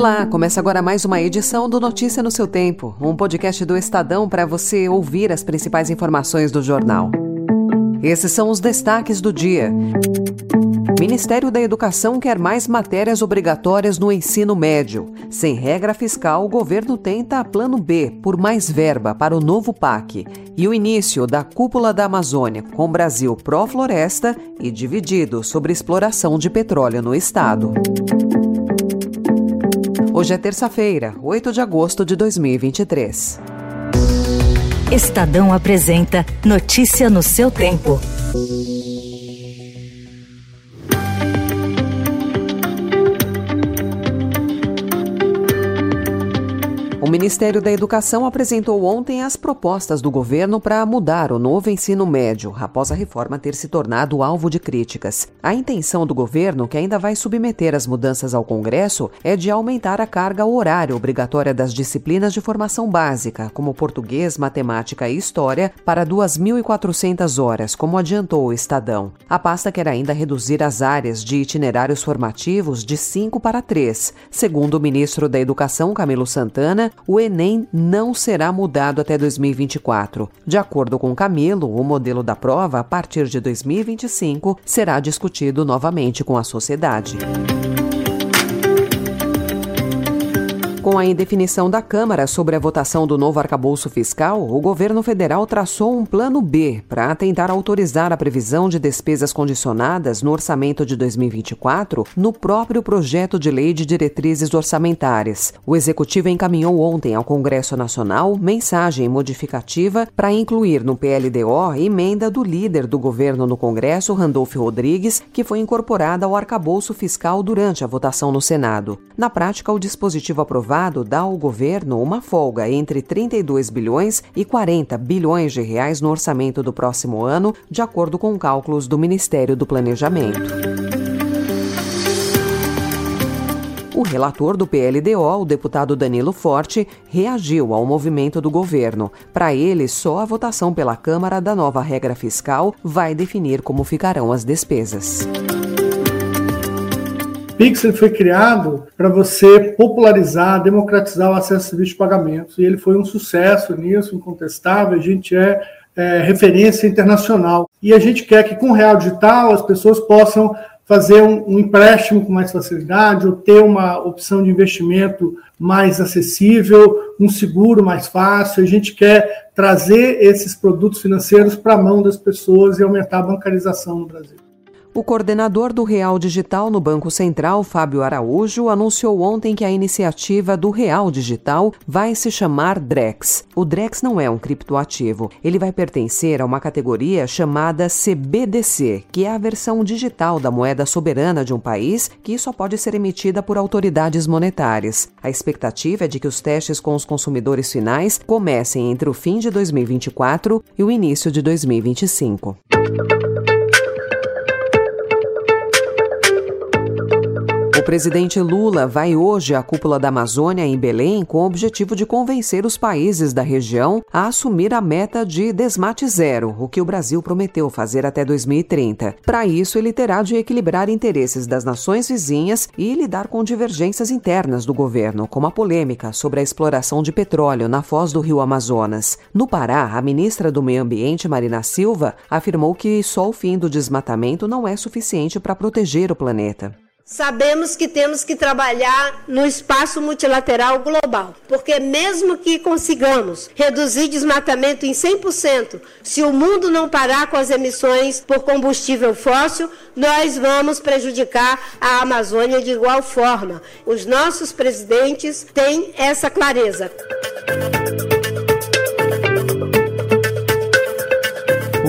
Olá, começa agora mais uma edição do Notícia no seu Tempo, um podcast do Estadão para você ouvir as principais informações do jornal. Esses são os destaques do dia. Ministério da Educação quer mais matérias obrigatórias no ensino médio. Sem regra fiscal, o governo tenta plano B por mais verba para o novo PAC. E o início da cúpula da Amazônia, com Brasil pró-floresta e dividido sobre exploração de petróleo no estado. Hoje é terça-feira, 8 de agosto de 2023. Estadão apresenta Notícia no seu tempo. O Ministério da Educação apresentou ontem as propostas do governo para mudar o novo ensino médio, após a reforma ter se tornado alvo de críticas. A intenção do governo, que ainda vai submeter as mudanças ao Congresso, é de aumentar a carga horária obrigatória das disciplinas de formação básica, como português, matemática e história, para 2.400 horas, como adiantou o Estadão. A pasta quer ainda reduzir as áreas de itinerários formativos de 5 para 3. Segundo o ministro da Educação, Camilo Santana, o Enem não será mudado até 2024. De acordo com Camilo, o modelo da prova, a partir de 2025, será discutido novamente com a sociedade. Com a indefinição da Câmara sobre a votação do novo arcabouço fiscal, o governo federal traçou um plano B para tentar autorizar a previsão de despesas condicionadas no orçamento de 2024 no próprio projeto de lei de diretrizes orçamentárias. O executivo encaminhou ontem ao Congresso Nacional mensagem modificativa para incluir no PLDO emenda do líder do governo no Congresso, Randolfo Rodrigues, que foi incorporada ao arcabouço fiscal durante a votação no Senado. Na prática, o dispositivo aprovado aprovado dá ao governo uma folga entre 32 bilhões e 40 bilhões de reais no orçamento do próximo ano, de acordo com cálculos do Ministério do Planejamento. O relator do PLDO, o deputado Danilo Forte, reagiu ao movimento do governo. Para ele, só a votação pela Câmara da nova regra fiscal vai definir como ficarão as despesas. Pix foi criado para você popularizar, democratizar o acesso a serviços de pagamentos, e ele foi um sucesso nisso, incontestável. A gente é, é referência internacional. E a gente quer que com o Real Digital as pessoas possam fazer um, um, empréstimo com mais facilidade ou ter uma opção de investimento mais acessível, um seguro mais fácil. A gente quer trazer esses produtos financeiros para a mão das pessoas e aumentar a bancarização no Brasil. O coordenador do Real Digital no Banco Central, Fábio Araújo, anunciou ontem que a iniciativa do Real Digital vai se chamar DREX. O DREX não é um criptoativo. Ele vai pertencer a uma categoria chamada CBDC, que é a versão digital da moeda soberana de um país que só pode ser emitida por autoridades monetárias. A expectativa é de que os testes com os consumidores finais comecem entre o fim de 2024 e o início de 2025. O presidente Lula vai hoje à cúpula da Amazônia em Belém com o objetivo de convencer os países da região a assumir a meta de desmate zero, o que o Brasil prometeu fazer até 2030. Para isso, ele terá de equilibrar interesses das nações vizinhas e lidar com divergências internas do governo, como a polêmica sobre a exploração de petróleo na foz do rio Amazonas. No Pará, a ministra do Meio Ambiente, Marina Silva, afirmou que só o fim do desmatamento não é suficiente para proteger o planeta. Sabemos que temos que trabalhar no espaço multilateral global, porque mesmo que consigamos reduzir desmatamento em 100%, se o mundo não parar com as emissões por combustível fóssil, nós vamos prejudicar a Amazônia de igual forma. Os nossos presidentes têm essa clareza.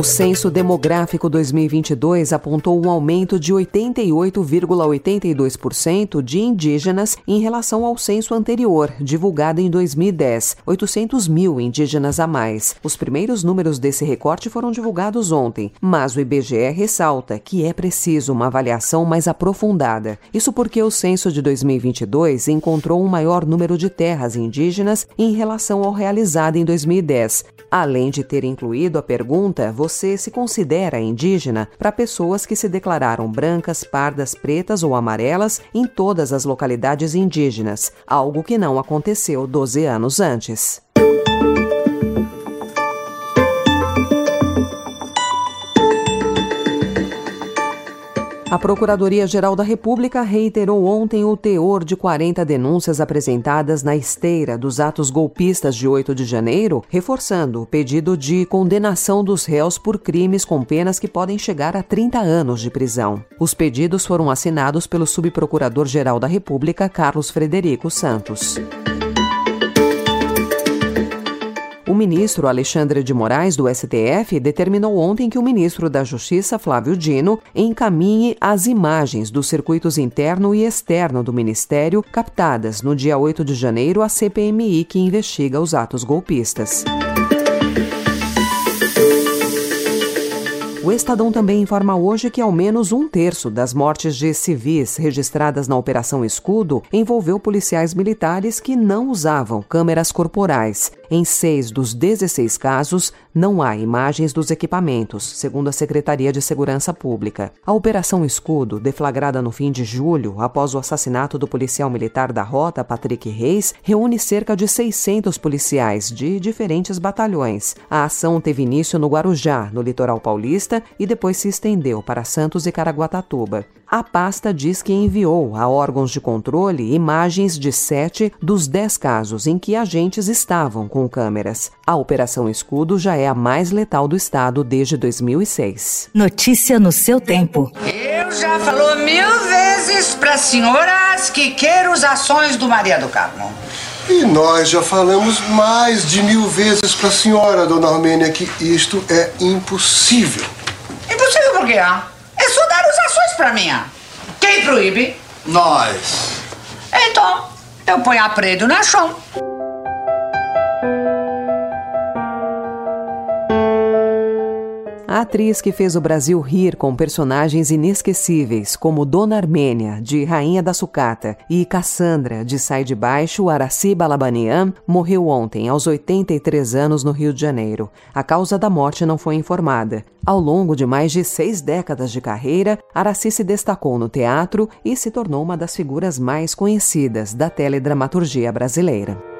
O Censo Demográfico 2022 apontou um aumento de 88,82% de indígenas em relação ao censo anterior, divulgado em 2010, 800 mil indígenas a mais. Os primeiros números desse recorte foram divulgados ontem, mas o IBGE ressalta que é preciso uma avaliação mais aprofundada. Isso porque o censo de 2022 encontrou um maior número de terras indígenas em relação ao realizado em 2010. Além de ter incluído a pergunta, você você se considera indígena para pessoas que se declararam brancas, pardas, pretas ou amarelas em todas as localidades indígenas, algo que não aconteceu 12 anos antes. A Procuradoria-Geral da República reiterou ontem o teor de 40 denúncias apresentadas na esteira dos atos golpistas de 8 de janeiro, reforçando o pedido de condenação dos réus por crimes com penas que podem chegar a 30 anos de prisão. Os pedidos foram assinados pelo Subprocurador-Geral da República, Carlos Frederico Santos. Ministro Alexandre de Moraes, do STF, determinou ontem que o ministro da Justiça, Flávio Dino, encaminhe as imagens dos circuitos interno e externo do ministério captadas no dia 8 de janeiro à CPMI que investiga os atos golpistas. O Estadão também informa hoje que ao menos um terço das mortes de civis registradas na Operação Escudo envolveu policiais militares que não usavam câmeras corporais. Em seis dos 16 casos, não há imagens dos equipamentos, segundo a Secretaria de Segurança Pública. A Operação Escudo, deflagrada no fim de julho, após o assassinato do policial militar da rota, Patrick Reis, reúne cerca de 600 policiais de diferentes batalhões. A ação teve início no Guarujá, no litoral paulista, e depois se estendeu para Santos e Caraguatatuba. A pasta diz que enviou a órgãos de controle imagens de sete dos dez casos em que agentes estavam com câmeras. A Operação Escudo já é a mais letal do estado desde 2006. Notícia no seu tempo. Eu já falou mil vezes para senhoras que quero as ações do Maria do Carmo. E nós já falamos mais de mil vezes para a senhora, dona Armênia, que isto é impossível. Impossível por quê? Ah? É só dar as ações para mim. Quem proíbe? Nós. Então, eu ponho a predo na chão. A atriz que fez o Brasil rir com personagens inesquecíveis, como Dona Armênia, de Rainha da Sucata, e Cassandra, de Sai de Baixo, Araci Balabanian, morreu ontem, aos 83 anos, no Rio de Janeiro. A causa da morte não foi informada. Ao longo de mais de seis décadas de carreira, Araci se destacou no teatro e se tornou uma das figuras mais conhecidas da teledramaturgia brasileira.